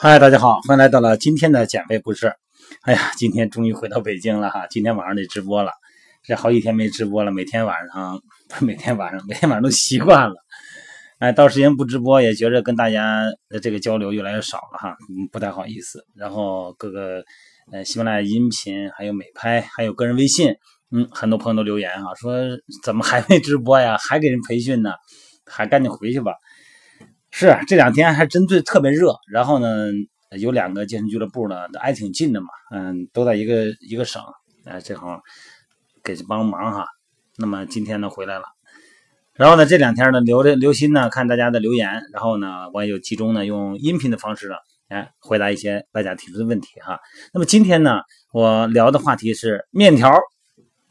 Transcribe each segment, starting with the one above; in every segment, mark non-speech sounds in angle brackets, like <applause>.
嗨，大家好，欢迎来到了今天的减肥故事。哎呀，今天终于回到北京了哈，今天晚上得直播了，这好几天没直播了，每天晚上不是 <laughs> 每天晚上，每天晚上都习惯了。哎，到时间不直播也觉着跟大家的这个交流越来越少了哈，嗯，不太好意思。然后各个呃喜马拉雅音频，还有美拍，还有个人微信，嗯，很多朋友都留言哈，说怎么还没直播呀？还给人培训呢？还赶紧回去吧。是这两天还真最特别热，然后呢，有两个健身俱乐部呢，挨挺近的嘛，嗯，都在一个一个省，哎，正好给帮忙哈。那么今天呢回来了，然后呢这两天呢留着留心呢看大家的留言，然后呢我也有集中呢用音频的方式呢，哎回答一些大家提出的问题哈。那么今天呢我聊的话题是面条、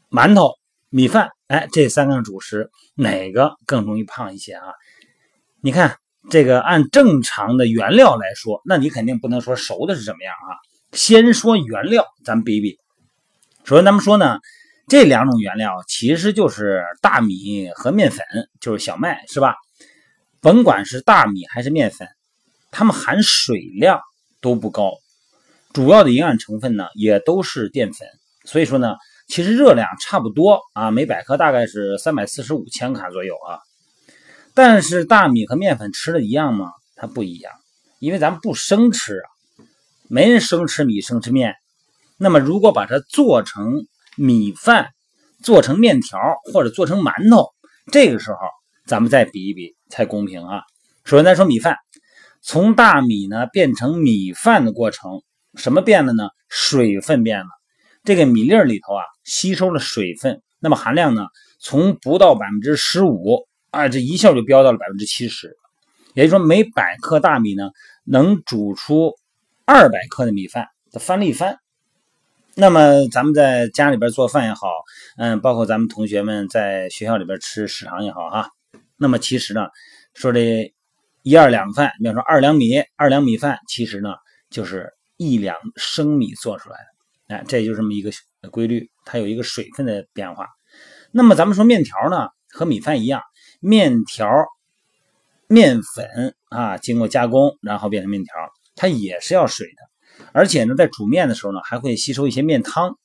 馒头、米饭，哎这三个主食哪个更容易胖一些啊？你看。这个按正常的原料来说，那你肯定不能说熟的是什么样啊？先说原料，咱比比。首先，咱们说呢，这两种原料其实就是大米和面粉，就是小麦，是吧？甭管是大米还是面粉，它们含水量都不高，主要的营养成分呢也都是淀粉，所以说呢，其实热量差不多啊，每百克大概是三百四十五千卡左右啊。但是大米和面粉吃的一样吗？它不一样，因为咱们不生吃啊，没人生吃米生吃面。那么如果把它做成米饭、做成面条或者做成馒头，这个时候咱们再比一比才公平啊。首先咱说米饭，从大米呢变成米饭的过程，什么变了呢？水分变了，这个米粒里头啊吸收了水分，那么含量呢从不到百分之十五。啊，这一下就飙到了百分之七十，也就是说每百克大米呢，能煮出二百克的米饭的翻了一番。那么咱们在家里边做饭也好，嗯，包括咱们同学们在学校里边吃食堂也好哈，那么其实呢，说这一二两饭，比方说二两米，二两米饭，其实呢就是一两生米做出来的。哎，这就这么一个规律，它有一个水分的变化。那么咱们说面条呢，和米饭一样。面条、面粉啊，经过加工，然后变成面条，它也是要水的。而且呢，在煮面的时候呢，还会吸收一些面汤。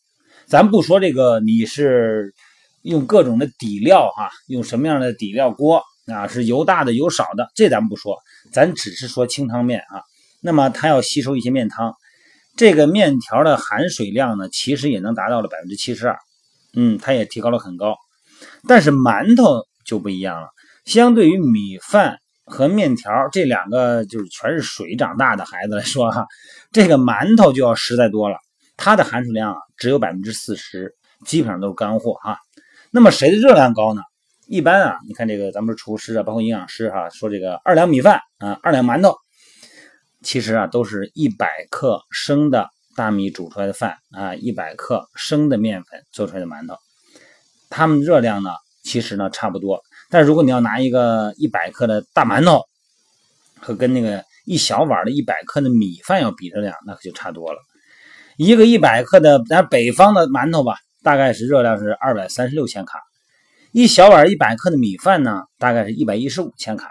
咱不说这个，你是用各种的底料哈，用什么样的底料锅啊？是油大的、油少的，这咱不说，咱只是说清汤面啊。那么它要吸收一些面汤，这个面条的含水量呢，其实也能达到了百分之七十二。嗯，它也提高了很高。但是馒头。就不一样了。相对于米饭和面条这两个就是全是水长大的孩子来说，哈，这个馒头就要实在多了。它的含水量啊只有百分之四十，基本上都是干货哈。那么谁的热量高呢？一般啊，你看这个咱们厨师啊，包括营养师哈，说这个二两米饭啊，二两馒头，其实啊都是一百克生的大米煮出来的饭啊，一百克生的面粉做出来的馒头，它们热量呢？其实呢差不多，但如果你要拿一个一百克的大馒头，和跟那个一小碗的一百克的米饭要比热量，那可就差多了。一个一百克的咱北方的馒头吧，大概是热量是二百三十六千卡；一小碗一百克的米饭呢，大概是一百一十五千卡；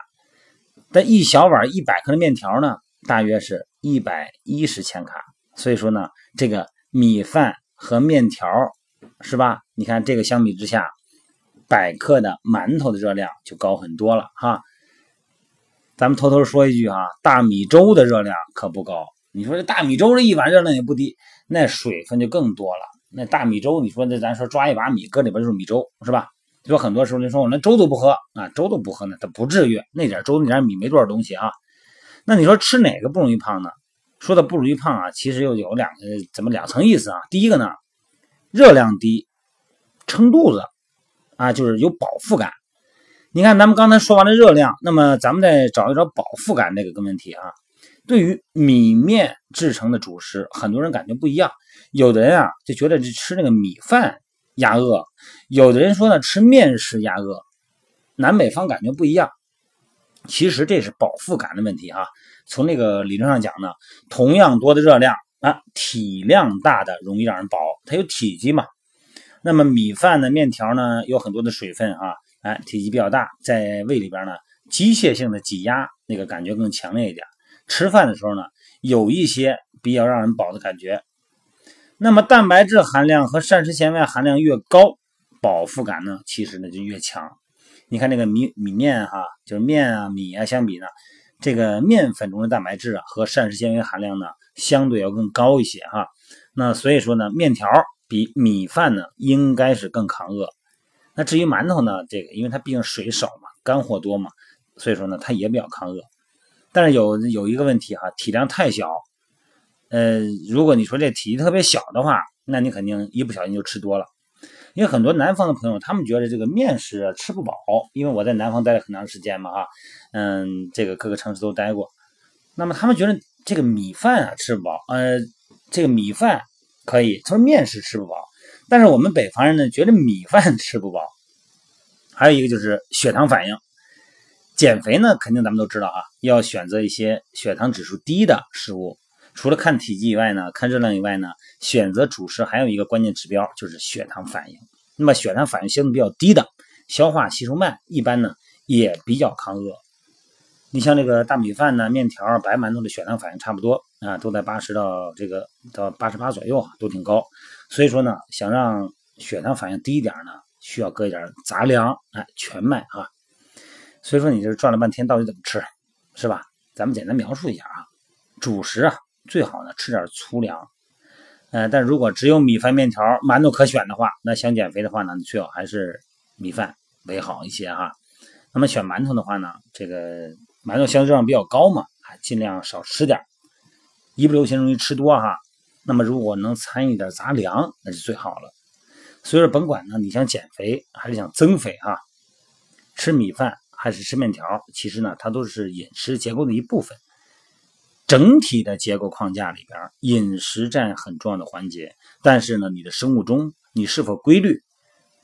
但一小碗一百克的面条呢，大约是一百一十千卡。所以说呢，这个米饭和面条是吧？你看这个相比之下。百克的馒头的热量就高很多了哈。咱们偷偷说一句哈，大米粥的热量可不高。你说这大米粥这一碗热量也不低，那水分就更多了。那大米粥，你说那咱说抓一把米搁里边就是米粥是吧？说很多时候你说我连粥都不喝啊，粥都不喝呢，它不至于那点粥那点米没多少东西啊。那你说吃哪个不容易胖呢？说的不容易胖啊，其实又有两个怎么两层意思啊？第一个呢，热量低，撑肚子。啊，就是有饱腹感。你看，咱们刚才说完了热量，那么咱们再找一找饱腹感这个个问题啊。对于米面制成的主食，很多人感觉不一样。有的人啊就觉得是吃那个米饭压饿，有的人说呢吃面食压饿。南北方感觉不一样。其实这是饱腹感的问题啊。从那个理论上讲呢，同样多的热量啊，体量大的容易让人饱，它有体积嘛。那么米饭呢，面条呢，有很多的水分啊，哎，体积比较大，在胃里边呢，机械性的挤压那个感觉更强烈一点。吃饭的时候呢，有一些比较让人饱的感觉。那么蛋白质含量和膳食纤维含量越高，饱腹感呢其实呢就越强。你看那个米米面哈，就是面啊米啊相比呢，这个面粉中的蛋白质啊和膳食纤维含量呢相对要更高一些哈。那所以说呢，面条比米饭呢应该是更抗饿。那至于馒头呢，这个因为它毕竟水少嘛，干货多嘛，所以说呢它也比较抗饿。但是有有一个问题哈，体量太小。呃，如果你说这体积特别小的话，那你肯定一不小心就吃多了。因为很多南方的朋友，他们觉得这个面食啊吃不饱。因为我在南方待了很长时间嘛，哈，嗯，这个各个城市都待过。那么他们觉得这个米饭啊吃不饱，呃，这个米饭可以，他说面食吃不饱。但是我们北方人呢，觉得米饭 <laughs> 吃不饱。还有一个就是血糖反应，减肥呢，肯定咱们都知道啊，要选择一些血糖指数低的食物。除了看体积以外呢，看热量以外呢，选择主食还有一个关键指标就是血糖反应。那么血糖反应相对比较低的，消化吸收慢，一般呢也比较抗饿。你像这个大米饭呢、面条、白馒头的血糖反应差不多啊，都在八十到这个到八十八左右，都挺高。所以说呢，想让血糖反应低一点呢，需要搁一点杂粮，哎，全麦啊。所以说你这转了半天，到底怎么吃，是吧？咱们简单描述一下啊，主食啊。最好呢吃点粗粮，呃，但如果只有米饭、面条、馒头可选的话，那想减肥的话呢，最好还是米饭为好一些哈。那么选馒头的话呢，这个馒头相对热量比较高嘛，尽量少吃点，一不留心容易吃多哈。那么如果能参与点杂粮，那就最好了。所以说，甭管呢，你想减肥还是想增肥哈，吃米饭还是吃面条，其实呢，它都是饮食结构的一部分。整体的结构框架里边，饮食占很重要的环节。但是呢，你的生物钟你是否规律，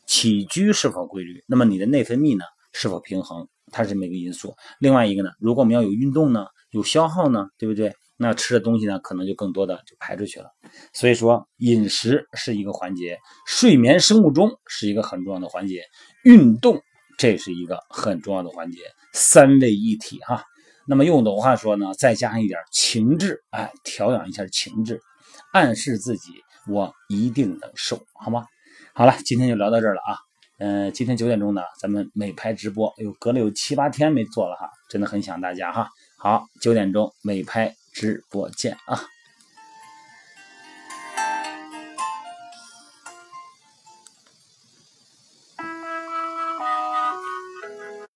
起居是否规律，那么你的内分泌呢是否平衡，它是这么一个因素。另外一个呢，如果我们要有运动呢，有消耗呢，对不对？那吃的东西呢，可能就更多的就排出去了。所以说，饮食是一个环节，睡眠、生物钟是一个很重要的环节，运动这是一个很重要的环节，三位一体哈。那么用我的话说呢，再加上一点情志，哎，调养一下情志，暗示自己我一定能瘦，好吗？好了，今天就聊到这儿了啊。嗯，今天九点钟呢，咱们美拍直播，哎呦，隔了有七八天没做了哈，真的很想大家哈。好，九点钟美拍直播见啊。